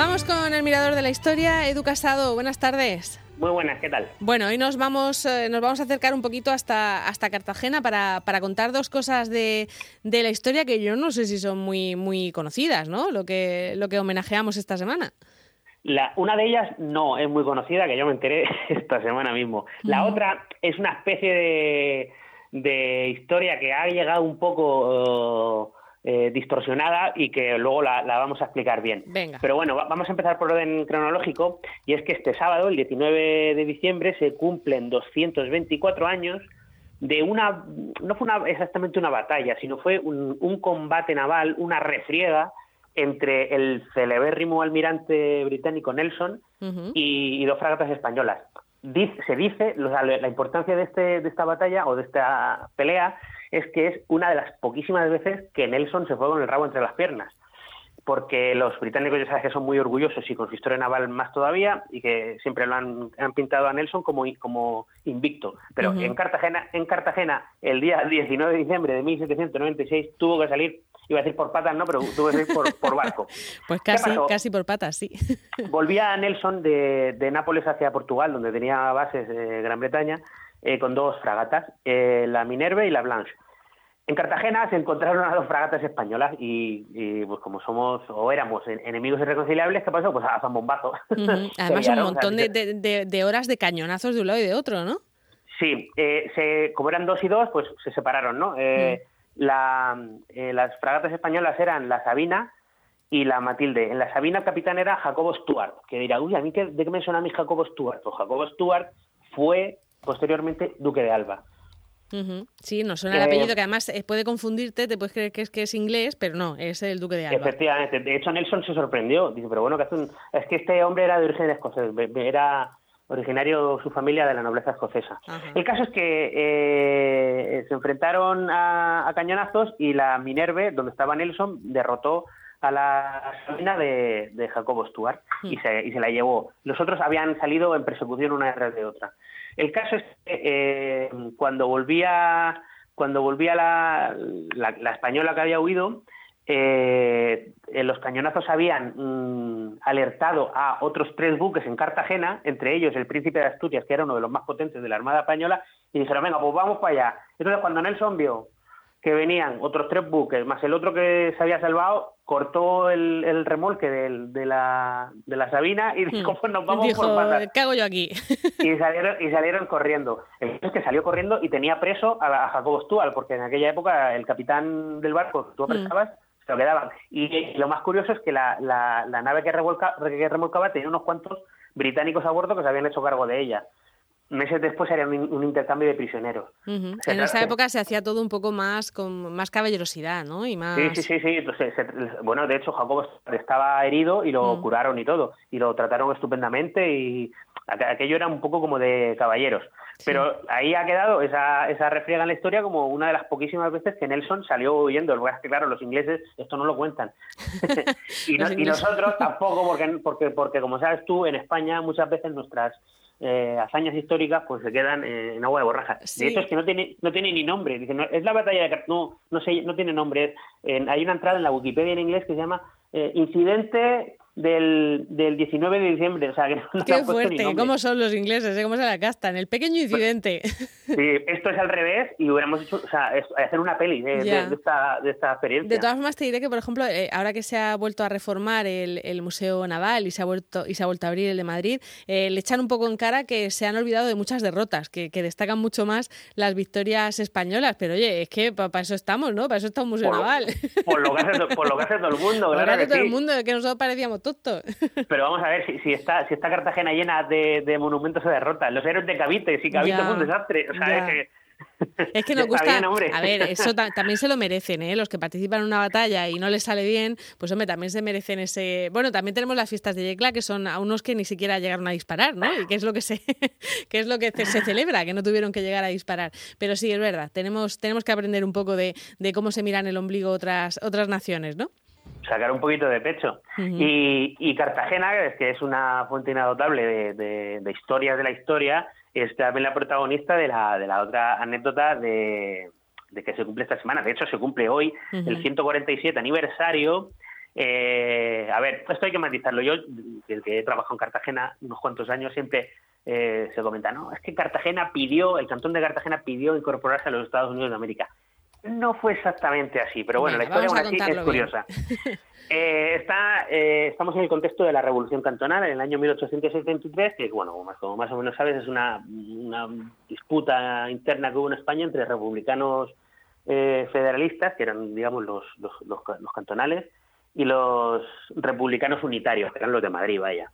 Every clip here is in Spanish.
Vamos con el mirador de la historia. Edu Casado, buenas tardes. Muy buenas, ¿qué tal? Bueno, hoy nos vamos, eh, nos vamos a acercar un poquito hasta, hasta Cartagena para, para contar dos cosas de, de, la historia que yo no sé si son muy, muy conocidas, ¿no? Lo que, lo que homenajeamos esta semana. La, una de ellas no es muy conocida, que yo me enteré esta semana mismo. La otra es una especie de, de, historia que ha llegado un poco... Eh, distorsionada y que luego la, la, vamos a explicar bien. Venga. Pero bueno, vamos a empezar por orden cronológico y es que este sábado, el 19 de diciembre, se cumplen 224 años de una, no fue una, exactamente una batalla, sino fue un, un combate naval, una refriega entre el celebérrimo almirante británico Nelson uh -huh. y, y, dos fragatas españolas. Dice, se dice, la, la importancia de, este, de esta batalla o de esta pelea es que es una de las poquísimas veces que Nelson se fue con el rabo entre las piernas. Porque los británicos ya sabes que son muy orgullosos y con su historia naval más todavía y que siempre lo han, han pintado a Nelson como, como invicto. Pero uh -huh. en, Cartagena, en Cartagena, el día 19 de diciembre de 1796, tuvo que salir iba a decir por patas, no, pero tuve que ir por, por barco. pues casi, casi por patas, sí. Volvía Nelson de, de, Nápoles hacia Portugal, donde tenía bases eh, Gran Bretaña, eh, con dos fragatas, eh, la Minerve y la Blanche. En Cartagena se encontraron a dos fragatas españolas y, y, pues como somos o éramos enemigos irreconciliables, ¿qué pasó? Pues a bombazo. Uh -huh. Además un montón de, de, de, horas de cañonazos de un lado y de otro, ¿no? Sí, eh, se, como eran dos y dos, pues se separaron, ¿no? Eh, -huh. La, eh, las fragatas españolas eran la Sabina y la Matilde. En la Sabina el capitán era Jacobo Stuart, que dirá, uy, ¿a mí qué, de qué me suena a mí Jacobo Stuart? Pues Jacobo Stuart fue posteriormente duque de Alba. Uh -huh. Sí, nos suena el apellido que además eh, puede confundirte, te puedes creer que es que es inglés, pero no, es el duque de Alba. Efectivamente, de hecho Nelson se sorprendió, dice, pero bueno, que hace un... es que este hombre era de origen escocés, era originario su familia de la nobleza escocesa. El caso es que eh, se enfrentaron a, a, cañonazos y la Minerve, donde estaba Nelson, derrotó a la Sabina de, de Jacobo Stuart y, se, y se la llevó. Los otros habían salido en persecución una detrás de otra. El caso es que eh, cuando volvía cuando volvía la, la, la, española que había huido, eh, los cañonazos habían mmm, alertado a otros tres buques en Cartagena, entre ellos el Príncipe de Asturias, que era uno de los más potentes de la Armada Española, y dijeron, venga, pues vamos para allá. Entonces cuando Nelson vio que venían otros tres buques, más el otro que se había salvado, cortó el, el remolque de, de, la, de la Sabina y dijo, pues nos vamos dijo, por patas. ¿qué hago yo aquí? y, salieron, y salieron corriendo. El es que salió corriendo y tenía preso a, a Jacobo Stuart, porque en aquella época el capitán del barco que tú aprestabas mm. Lo y, lo más curioso es que la, la, la nave que, revolca, que remolcaba tenía unos cuantos británicos a bordo que se habían hecho cargo de ella meses después haría un, intercambio de prisioneros. Uh -huh. En esa época se hacía todo un poco más con más caballerosidad, ¿no? Y más... Sí, sí, sí, sí. Entonces, se, bueno, de hecho, Jacobo estaba herido y lo uh -huh. curaron y todo. Y lo trataron estupendamente y aquello era un poco como de caballeros. Sí. Pero ahí ha quedado esa, esa refriega en la historia como una de las poquísimas veces que Nelson salió huyendo. Lo que, claro, los ingleses esto no lo cuentan. y, no, y, nosotros tampoco, porque, porque, porque como sabes tú, en España muchas veces nuestras eh, hazañas históricas pues se quedan eh, en agua de borrajas. Sí. De hecho es que no tiene no tiene ni nombre. Dice, no, es la batalla de no no sé no tiene nombre. Eh, hay una entrada en la Wikipedia en inglés que se llama eh, incidente del, del 19 de diciembre. O sea, que no Qué fuerte, ¿cómo son los ingleses? ¿eh? ¿Cómo se la castan? El pequeño pues, incidente. Sí, esto es al revés y hubiéramos hecho, o sea, es, hacer una peli de, de, de, esta, de esta experiencia. De todas formas, te diré que, por ejemplo, eh, ahora que se ha vuelto a reformar el, el, Museo Naval y se, ha vuelto, y se ha vuelto a abrir el de Madrid, eh, le echan un poco en cara que se han olvidado de muchas derrotas, que, que destacan mucho más las victorias españolas. Pero oye, es que para pa eso estamos, ¿no? Para eso está un Museo por, Naval. Por lo, que hace, por lo que hace todo el mundo, claro. Por lo que hace todo el mundo, que nosotros parecíamos Pero vamos a ver, si, si, está, si está Cartagena llena de, de monumentos se derrotan. Los héroes de Cavite, si Cavite ya, fue un desastre. O sea, es que es que nos gusta. Bien, a ver, eso ta también se lo merecen, ¿eh? Los que participan en una batalla y no les sale bien, pues hombre, también se merecen ese. Bueno, también tenemos las fiestas de Yecla, que son a unos que ni siquiera llegaron a disparar, ¿no? Y que es lo que se, que es lo que se celebra, que no tuvieron que llegar a disparar. Pero sí, es verdad, tenemos, tenemos que aprender un poco de, de cómo se miran el ombligo otras, otras naciones, ¿no? Sacar un poquito de pecho. Uh -huh. y, y, Cartagena, que es una fuente inagotable de, de, de, historias de la historia, es también la protagonista de la, de la otra anécdota de, de que se cumple esta semana. De hecho, se cumple hoy uh -huh. el 147 aniversario Eh, a ver, esto hay que matizarlo. Yo, desde que he trabajado en Cartagena unos cuantos años, siempre eh, se comenta, no, es que Cartagena pidió, el cantón de Cartagena pidió incorporarse a los Estados Unidos de América. No fue exactamente así, pero bueno, la historia aún así es curiosa. Eh, está, eh, estamos en el contexto de la Revolución Cantonal en el año 1873, que, bueno, como más, o menos sabes, es una, disputa interna que hubo en España entre republicanos eh, federalistas, que eran, digamos, los, los, cantonales, y los republicanos unitarios, que eran los de Madrid, vaya.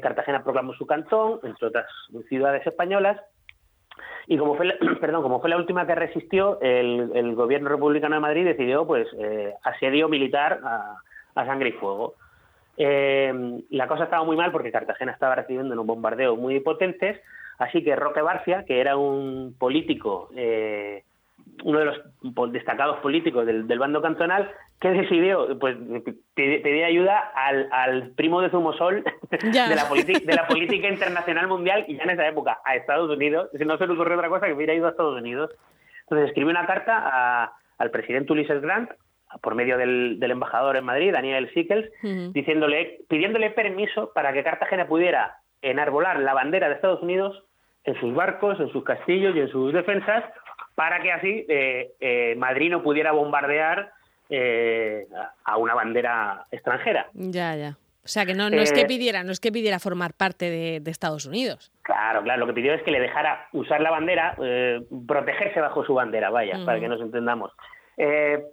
Cartagena proclamó su cantón, entre otras ciudades españolas, y como fue, la, perdón, como fue la última que resistió, el, gobierno republicano de Madrid decidió, pues, eh, asedio militar a, sangre y fuego. Eh, la cosa estaba muy mal porque Cartagena estaba recibiendo unos bombardeos muy potentes, así que Roque Barcia, que era un político eh, uno de los destacados políticos del, bando cantonal, que decidió pues pedir ayuda al, al primo de Zumosol de la, de la política internacional mundial y ya en esa época a Estados Unidos. Si no se le ocurrió otra cosa que hubiera ido a Estados Unidos. Entonces escribió una carta al presidente Ulises Grant por medio del, embajador en Madrid, Daniel Sickles, diciéndole, pidiéndole permiso para que Cartagena pudiera enarbolar la bandera de Estados Unidos en sus barcos, en sus castillos y en sus defensas, para que así eh, eh, Madrid no pudiera bombardear eh, a una bandera extranjera. Ya, ya. O sea que no, no es que pidiera, no es que pidiera formar parte de, Estados Unidos. Claro, claro. Lo que pidió es que le dejara usar la bandera, protegerse bajo su bandera, vaya, para que nos entendamos.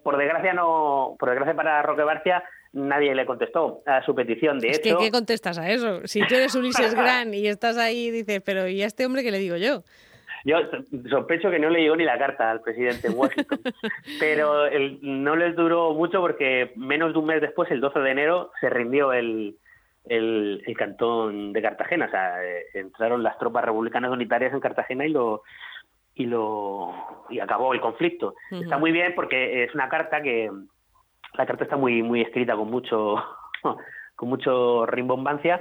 por desgracia no, por desgracia para Roque Barcia, nadie le contestó a su petición. De es hecho, que, ¿qué contestas a eso? Si tú eres Ulises Gran y estás ahí y dices, pero ¿y a este hombre qué le digo yo? Yo sospecho que no le llegó ni la carta al presidente Washington, pero no les duró mucho porque menos de un mes después, el 12 de enero, se rindió el, el, cantón de Cartagena. O sea, eh, entraron las tropas republicanas unitarias en Cartagena y lo y lo y acabó el conflicto. Está muy bien porque es una carta que la carta está muy muy escrita con mucho con mucho rimbombancia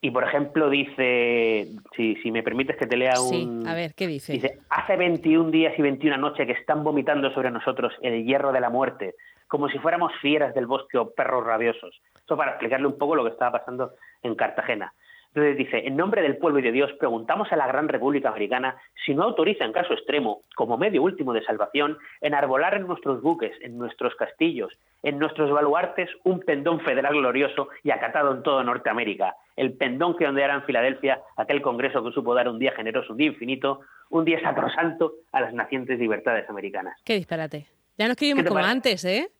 y por ejemplo dice, si, si me permites que te lea un... Sí, a ver, ¿qué dice? Dice, hace 21 días y 21 noches que están vomitando sobre nosotros el hierro de la muerte, como si fuéramos fieras del bosque o perros rabiosos. Esto para explicarle un poco lo que estaba pasando en Cartagena. Entonces dice, en nombre del pueblo y de Dios, preguntamos a la Gran República Americana si no autoriza en caso extremo, como medio último de salvación, enarbolar en nuestros buques, en nuestros castillos, en nuestros baluartes, un pendón federal glorioso y acatado en todo Norteamérica, el pendón que ondeará en Filadelfia aquel Congreso que supo dar un día generoso, un día infinito, un día sacrosanto a las nacientes libertades americanas. Qué disparate. Ya nos escribimos como antes, ¿eh?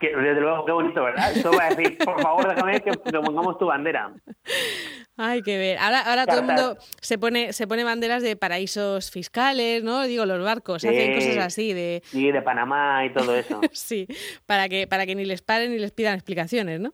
desde luego, qué bonito, ¿verdad? Esto va a decir, por favor, déjame que, pongamos tu bandera. Ay, qué ver. Ahora, ahora todo el mundo se pone, se pone banderas de paraísos fiscales, ¿no? Digo, los barcos hacen cosas así de. Sí, de Panamá y todo eso. sí, para que, para que ni les paren ni les pidan explicaciones, ¿no?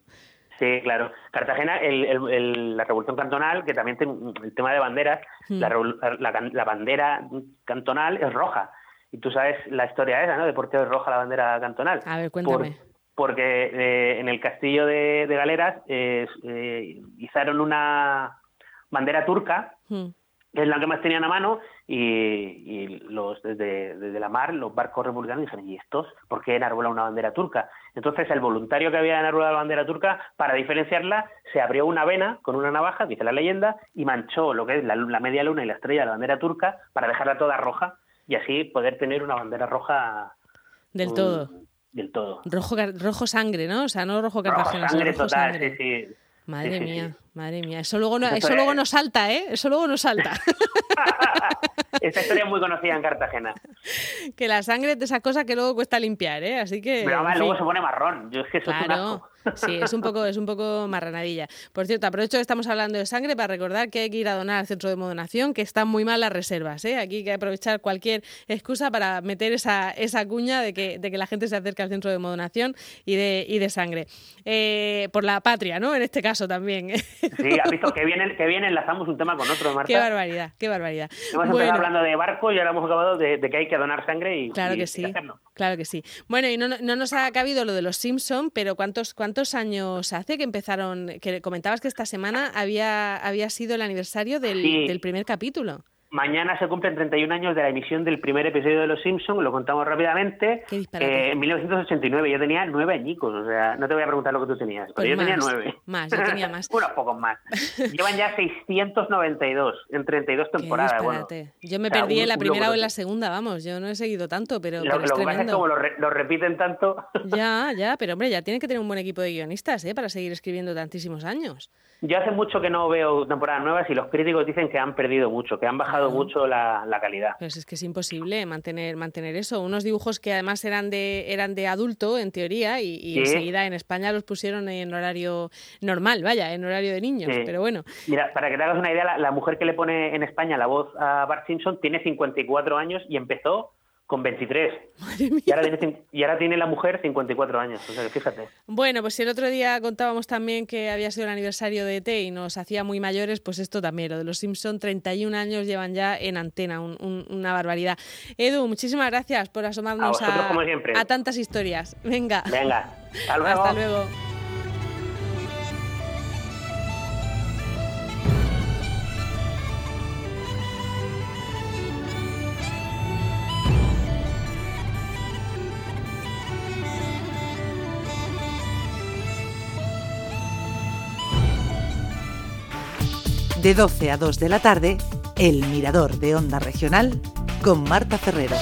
Sí, claro. Cartagena, el, la Revolución Cantonal, que también el tema de banderas, hmm. la, la, bandera cantonal es roja. Y tú sabes la historia esa, ¿no? De por qué es roja la bandera cantonal. A ver, cuéntame porque eh, en el castillo de, Galeras eh, eh, izaron una bandera turca, hmm. Es la que más tenían a mano, y, los desde, la mar, los barcos republicanos dijeron, ¿y estos? ¿Por qué enarbolan una bandera turca? Entonces el voluntario que había enarbolado la bandera turca, para diferenciarla, se abrió una vena con una navaja, dice la leyenda, y manchó lo que es la, la media luna y la estrella de la bandera turca para dejarla toda roja y así poder tener una bandera roja del todo del todo. Rojo, rojo sangre, ¿no? O sea, no rojo Cartagena, rojo sangre total, sí, sí. Madre mía, madre mía. Eso luego, no, eso, luego nos salta, ¿eh? Eso luego nos salta. Esta historia es muy conocida en Cartagena. Que la sangre es esa cosa que luego cuesta limpiar, ¿eh? Así que. Pero luego se pone marrón. Yo es que eso claro. Sí, es un poco, es un poco marranadilla. Por cierto, aprovecho que estamos hablando de sangre para recordar que hay que ir a donar al centro de modonación, que están muy mal las reservas. ¿eh? Aquí hay que aprovechar cualquier excusa para meter esa, esa cuña de que, de que la gente se acerque al centro de modonación y de, y de sangre. Eh, por la patria, ¿no? En este caso también. Sí, has visto que bien, que bien enlazamos un tema con otro, Marta. Qué barbaridad, qué barbaridad. Hemos empezado hablando de barco y ahora hemos acabado de, que hay que donar sangre y, claro que sí, Claro que sí. Bueno, y no, no nos ha cabido lo de los Simpson, pero ¿cuántos, cuántos años hace que empezaron, que comentabas que esta semana había, había sido el aniversario del, primer capítulo. Mañana se cumplen 31 años de la emisión del primer episodio de Los Simpsons, lo contamos rápidamente. Eh, en 1989 yo tenía nueve añicos, o sea, no te voy a preguntar lo que tú tenías, pero pues yo tenía nueve. Más, yo tenía más. Unos pocos más. Llevan ya 692 en 32 temporadas. Bueno, yo me perdí en la primera o en la segunda, vamos, yo no he seguido tanto, pero, lo, pero es que pasa es como lo, repiten tanto... Ya, ya, pero hombre, ya tiene que tener un buen equipo de guionistas, ¿eh? Para seguir escribiendo tantísimos años. Yo hace mucho que no veo temporadas nuevas y los críticos dicen que han perdido mucho, que han bajado mucho la, calidad. Pues es que es imposible mantener mantener eso. Unos dibujos que además eran de eran de adulto, en teoría, y, enseguida en España los pusieron en horario normal, vaya, en horario de niños, pero bueno. Mira, para que te hagas una idea, la, la mujer que le pone en España la voz a Bart Simpson tiene 54 años y empezó con 23. Y ahora, tiene, y ahora tiene la mujer 54 años, o sea fíjate. Bueno, pues si el otro día contábamos también que había sido el aniversario de ET y nos hacía muy mayores, pues esto también, lo de los Simpson, 31 años llevan ya en antena, una barbaridad. Edu, muchísimas gracias por asomarnos a, tantas historias. Venga. Venga, Hasta luego. De 12 a 2 de la tarde, El Mirador de Onda Regional con Marta Ferrero.